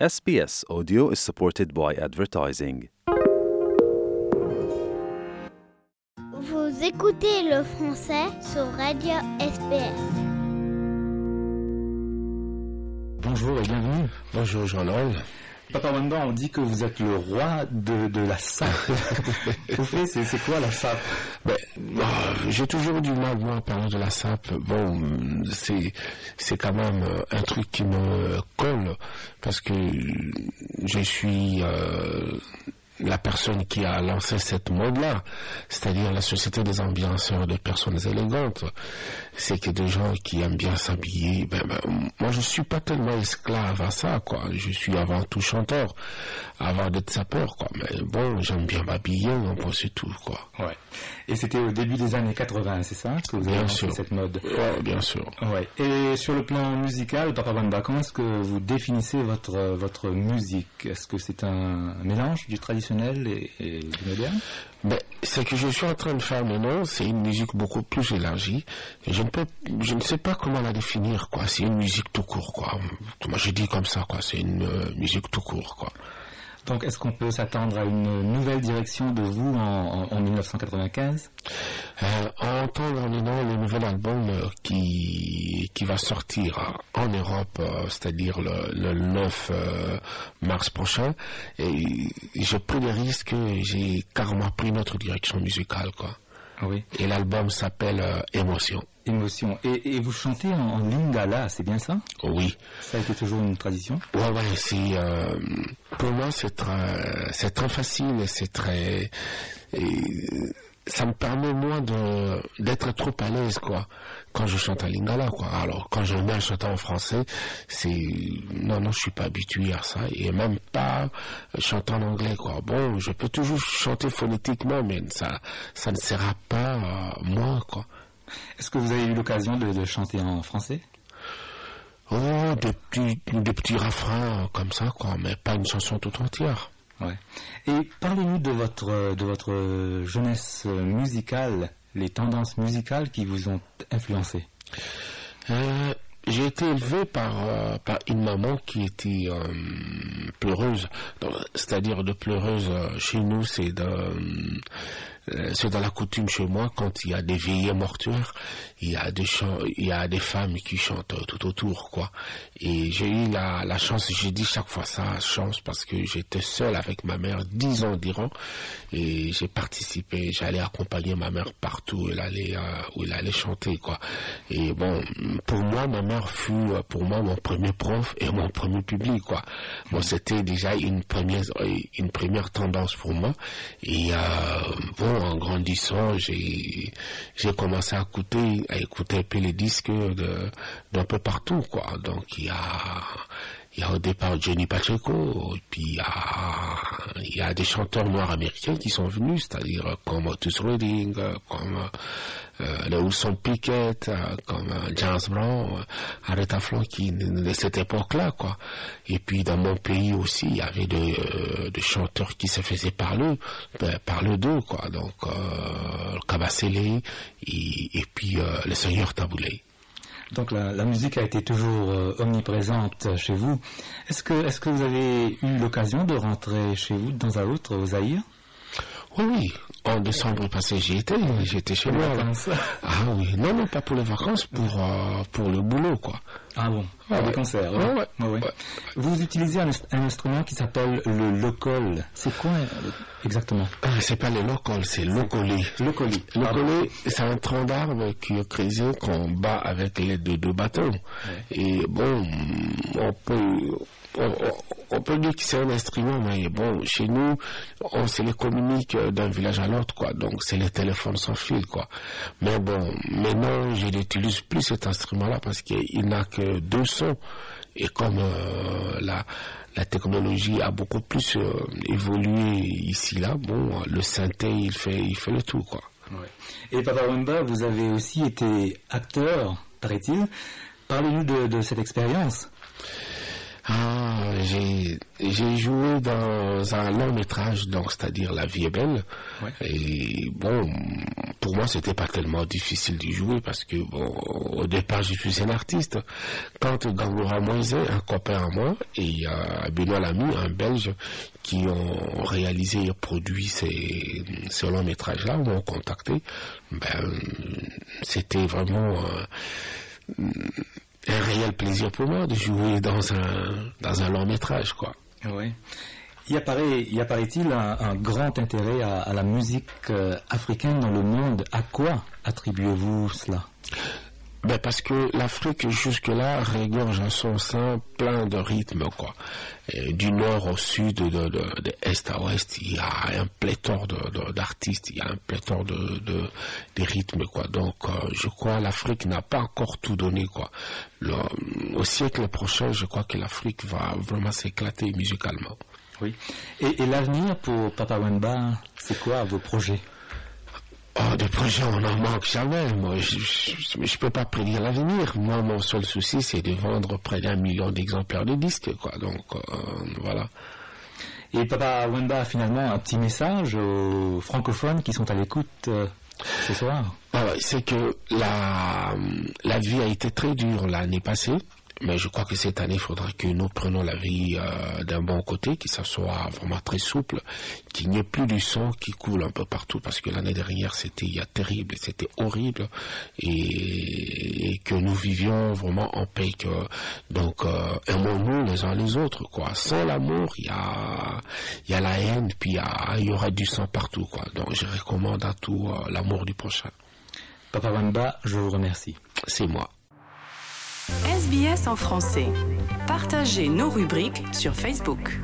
SBS Audio is supported by advertising. Vous écoutez le français sur Radio SPS. Bonjour et bienvenue. Bonjour Jean-Noël. Papa Wanda, on dit que vous êtes le roi de, de la sape. Au fait, c'est quoi la sape? Ben, ah, J'ai toujours du mal, moi, à parler de la SAP. Bon, c'est c'est quand même euh, un truc qui me colle, parce que je suis euh, la personne qui a lancé cette mode-là, c'est-à-dire la société des ambianceurs de personnes élégantes. C'est que des gens qui aiment bien s'habiller. Ben, ben, moi, je suis pas tellement esclave à ça, quoi. Je suis avant tout chanteur, avant d'être sapeur, quoi. Mais bon, j'aime bien m'habiller, peu c'est tout, quoi. Ouais. Et c'était au début des années 80, c'est ça que vous avez Bien sûr. cette mode Ouais, bien sûr. Ouais. Et sur le plan musical, Papa comment est-ce que vous définissez votre votre musique? Est-ce que c'est un mélange du traditionnel et, et du moderne? Ben, ce que je suis en train de faire maintenant, c'est une musique beaucoup plus élargie. Je ne peux, je ne sais pas comment la définir, quoi. C'est une musique tout court, quoi. Moi, je dis comme ça, quoi. C'est une euh, musique tout court, quoi. Donc, est-ce qu'on peut s'attendre à une nouvelle direction de vous en, en- en 1995 Euh, en maintenant le nouvel album euh, qui, qui va sortir euh, en Europe, euh, c'est-à-dire le, le 9 euh, mars prochain, et j'ai pris le risque, j'ai carrément pris notre direction musicale, quoi. Ah Oui. Et l'album s'appelle euh, Émotion. Émotion. Et, et vous chantez en, en lingala, c'est bien ça? Oui. Ça a été toujours une tradition? Ouais, ouais, c'est euh, pour moi c'est très c'est très facile et c'est très et ça me permet moi de d'être trop à l'aise quoi quand je chante en lingala quoi. Alors quand je me mets à chanter en français, c'est non non je suis pas habitué à ça et même pas chanter en anglais quoi. Bon, je peux toujours chanter phonétiquement mais ça ça ne sera pas euh, moi quoi. Est-ce que vous avez eu l'occasion de, de chanter en français? Oh, des petits des petits refrains comme ça quoi, mais pas une chanson toute entière. Ouais. Et parlez-nous de votre de votre jeunesse musicale, les tendances musicales qui vous ont influencé. Euh, j'ai été élevé par, euh, par une maman qui était euh, pleureuse. C'est-à-dire de pleureuse chez nous, c'est de, c'est dans la coutume chez moi quand il y a des veillées mortuaires, il y a des chants, il y a des femmes qui chantent euh, tout autour, quoi. Et j'ai eu la, la chance, j'ai dit chaque fois ça, chance, parce que j'étais seul avec ma mère dix ans durant, et j'ai participé, j'allais accompagner ma mère partout où elle allait, euh, où elle allait chanter, quoi. Et bon, pour moi, ma mère fut euh, pour moi mon premier prof et mon premier public, quoi. Bon, c'était déjà une première, euh, une première tendance pour moi. Et euh, bon, en grandissant, j'ai, commencé à écouter, à écouter un les disques d'un peu partout, quoi. Donc il y a, il y a au départ Johnny Pacheco, puis il y a, il y a des chanteurs noirs américains qui sont venus, c'est-à-dire comme Otis Redding, euh, comme euh, Wilson Pickett, euh, comme euh, James Brown, euh, Aretha Franklin, de cette époque-là, quoi. Et puis dans mon pays aussi, il y avait des, euh, chanteurs qui se faisaient parler, ben, parler d'eux, quoi. Donc, euh, Kabasele et, puis euh, le Seigneur Taboulé. Donc la, musique a été toujours euh, omniprésente chez vous. Est-ce que vous avez eu l'occasion de rentrer chez vous temps à autre au Oui, oui. En décembre passé, j'y étais, j'étais chez moi. là. Ah oui, non, non, pas pour les vacances, pour, euh, pour le boulot, quoi. Ah bon Ouais, Des ouais. concerts. Ouais. Vous utilisez un, un instrument qui s'appelle le locol. C'est quoi euh, exactement? Ah, c'est pas le local, c'est. Locoli. L'ocolé, c'est un tronc d'arbre qui est creusé qu'on bat avec l'aide de deux bâtons. Et bon, on peut, on, peut dire que c'est un instrument, mais bon, chez nous, on se les communique euh, d'un village à l'autre, quoi. Donc, c'est les téléphones sans fil, quoi. Mais bon, maintenant, je n'utilise plus cet instrument-là parce qu'il n'a que deux sons. Et comme euh, la, la technologie a beaucoup plus euh, évolué ici, là, bon, le synthé, il fait, il fait le tout, quoi. Et Papa Wamba, vous avez aussi été acteur, paraît-il. Parlez-nous de cette expérience. J'ai joué dans un long métrage, donc c'est-à-dire La vie est belle. Ouais. Et bon, pour moi, c'était pas tellement difficile d'y jouer parce que bon, au départ, je suis un artiste. Quand Gangoura Moïse, un copain à moi, et euh, Benoît Lamy, un Belge, qui ont réalisé et produit ces, ces longs métrages-là, m'ont contacté. Ben, c'était vraiment euh, un réel plaisir pour moi de jouer dans un long métrage, quoi. Oui. Il apparaît, il apparaît-il un, grand intérêt à, à la musique euh, africaine dans le monde? À quoi attribuez-vous cela? Ben parce que l'Afrique jusque-là regorge en son sein plein de rythmes quoi. Du nord au sud, de, de, est à ouest, il y a un pléthore d'artistes, il y a un pléthore de, de, rythmes quoi. Donc euh, je crois l'Afrique n'a pas encore tout donné quoi. Au siècle prochain, je crois que l'Afrique va vraiment s'éclater musicalement. Oui. Et, et l'avenir pour Papa Wemba, c'est quoi vos projets? Oh, des projets, on n'en manque jamais. Moi, je, je, je peux pas prédire l'avenir. Moi, mon seul souci, c'est de vendre près d'un million d'exemplaires de disques, quoi. Donc, euh, voilà. Et Papa Wemba a finalement un petit message aux francophones qui sont à l'écoute euh, ce soir. Ah c'est que la, la vie a été très dure l'année passée. Mais je crois que cette année, il faudra que nous prenions la vie euh, d'un bon côté, que ça soit vraiment très souple, qu'il n'y ait plus du sang qui coule un peu partout, parce que l'année dernière, c'était il y a terrible, c'était horrible, et, et que nous vivions vraiment en paix. Que, donc, euh, aimons-nous les uns les autres, quoi. Sans l'amour, il y a, il y a la haine, puis il y, y aura du sang partout, quoi. Donc, je recommande à tout euh, l'amour du prochain. Papa Wemba, je vous remercie. C'est moi. SBS en français. Partagez nos rubriques sur Facebook.